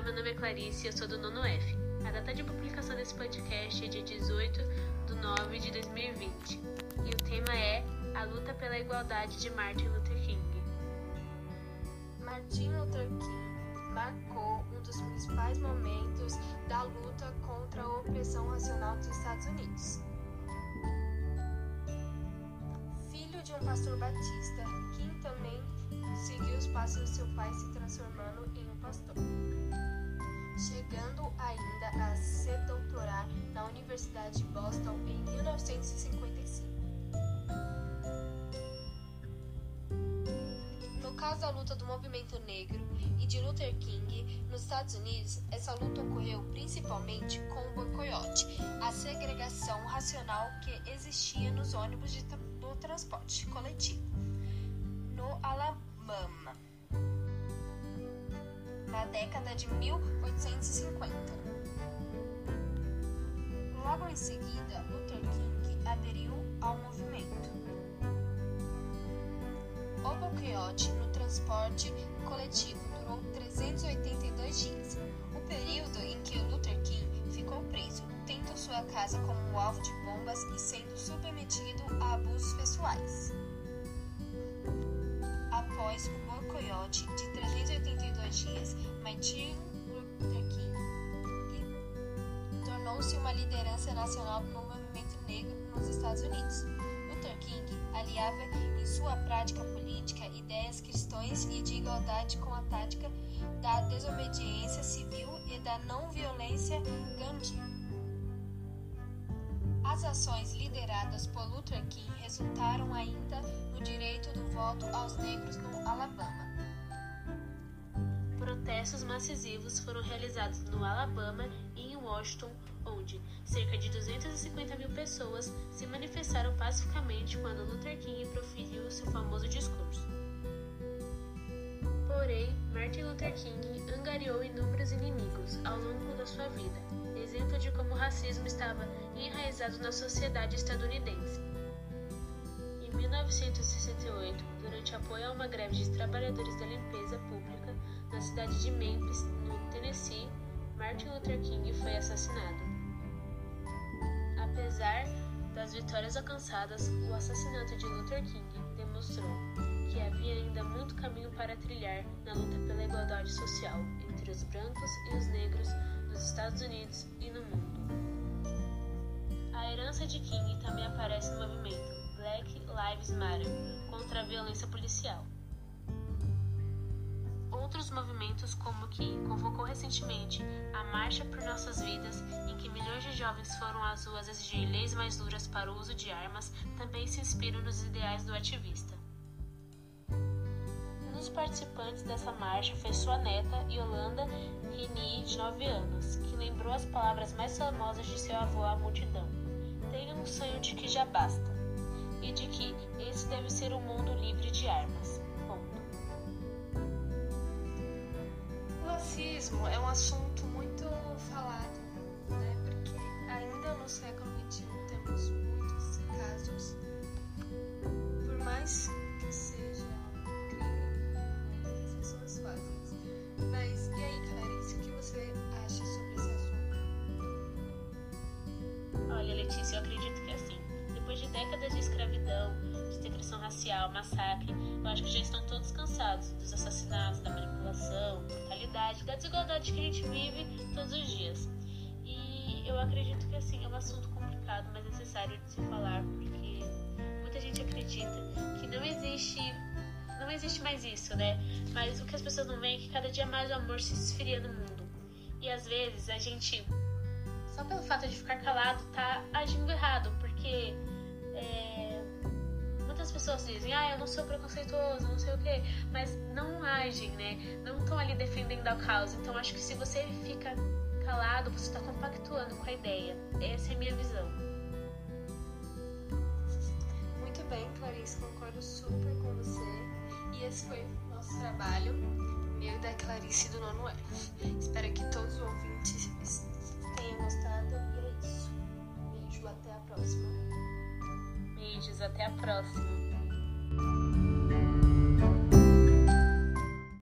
meu nome é Clarice e eu sou do nono F. A data de publicação desse podcast é dia 18 de 9 de 2020 e o tema é A Luta pela Igualdade de Martin Luther King. Martin Luther King marcou um dos principais momentos da luta contra a opressão racional dos Estados Unidos. Filho de um pastor batista, King também seguiu os passos do seu pai se transformando em um pastor, chegando ainda a se doutorar na Universidade de Boston em 1955. No caso da luta do movimento negro e de Luther King nos Estados Unidos, essa luta ocorreu principalmente com o boicote, a segregação racial que existia nos ônibus de, do transporte coletivo. No Alabama, Na década de 1850. Logo em seguida, Luther King aderiu ao movimento. O boicote no transporte coletivo durou 382 dias, o período em que Luther King ficou preso, tendo sua casa como alvo de bombas e sendo submetido a abusos pessoais após o de 382 dias, Martin Luther King tornou-se uma liderança nacional no movimento negro nos Estados Unidos. Luther King aliava em sua prática política ideias cristãs e de igualdade com a tática da desobediência civil e da não violência Gandhi. As ações lideradas por Luther King resultaram ainda no direito do voto aos negros no Alabama. Protestos massivos foram realizados no Alabama e em Washington, onde cerca de 250 mil pessoas se manifestaram pacificamente quando Luther King proferiu seu famoso discurso. Porém, Martin Luther King angariou inúmeros inimigos ao longo da sua vida, exemplo de como o racismo estava enraizado na sociedade estadunidense. Em 1968, durante apoio a uma greve de trabalhadores da limpeza pública na cidade de Memphis, no Tennessee, Martin Luther King foi assassinado. Apesar das vitórias alcançadas, o assassinato de Luther King demonstrou que havia ainda muito caminho para trilhar na luta pela igualdade social entre os brancos e os negros nos Estados Unidos e no mundo. A herança de King também aparece no movimento Black Lives Matter contra a violência policial. Outros movimentos, como o que convocou recentemente a Marcha por Nossas Vidas, em que milhões de jovens foram às ruas exigir leis mais duras para o uso de armas, também se inspiram nos ideais do ativista. Um dos participantes dessa marcha foi sua neta, Yolanda Rini, de 9 anos, que lembrou as palavras mais famosas de seu avô à multidão: Tenha um sonho de que já basta, e de que esse deve ser um mundo livre de armas. Ponto. O racismo é um assunto muito falado, né? Porque ainda no século XXI temos muitos casos, por mais que seja um crime, né, as pessoas fazem. Mas e aí, Clarice, o que você acha sobre esse assunto? Olha, Letícia, eu acredito que assim, depois de décadas de racial, massacre, eu acho que já estão todos cansados dos assassinatos, da manipulação, brutalidade, da desigualdade que a gente vive todos os dias. E eu acredito que assim, é um assunto complicado, mas necessário de se falar, porque muita gente acredita que não existe não existe mais isso, né? Mas o que as pessoas não veem é que cada dia mais o amor se esfria no mundo. E às vezes a gente, só pelo fato de ficar calado, tá agindo errado, porque é, pessoas dizem, ah, eu não sou preconceituoso, não sei o quê, mas não agem, né? Não estão ali defendendo a causa. Então acho que se você fica calado, você está compactuando com a ideia. Essa é a minha visão. Muito bem, Clarice, concordo super com você. E esse foi o nosso trabalho, meu e da Clarice do nono F. Espero que todos os ouvintes tenham gostado. E é isso. Beijo, até a próxima. Beijos, até a próxima.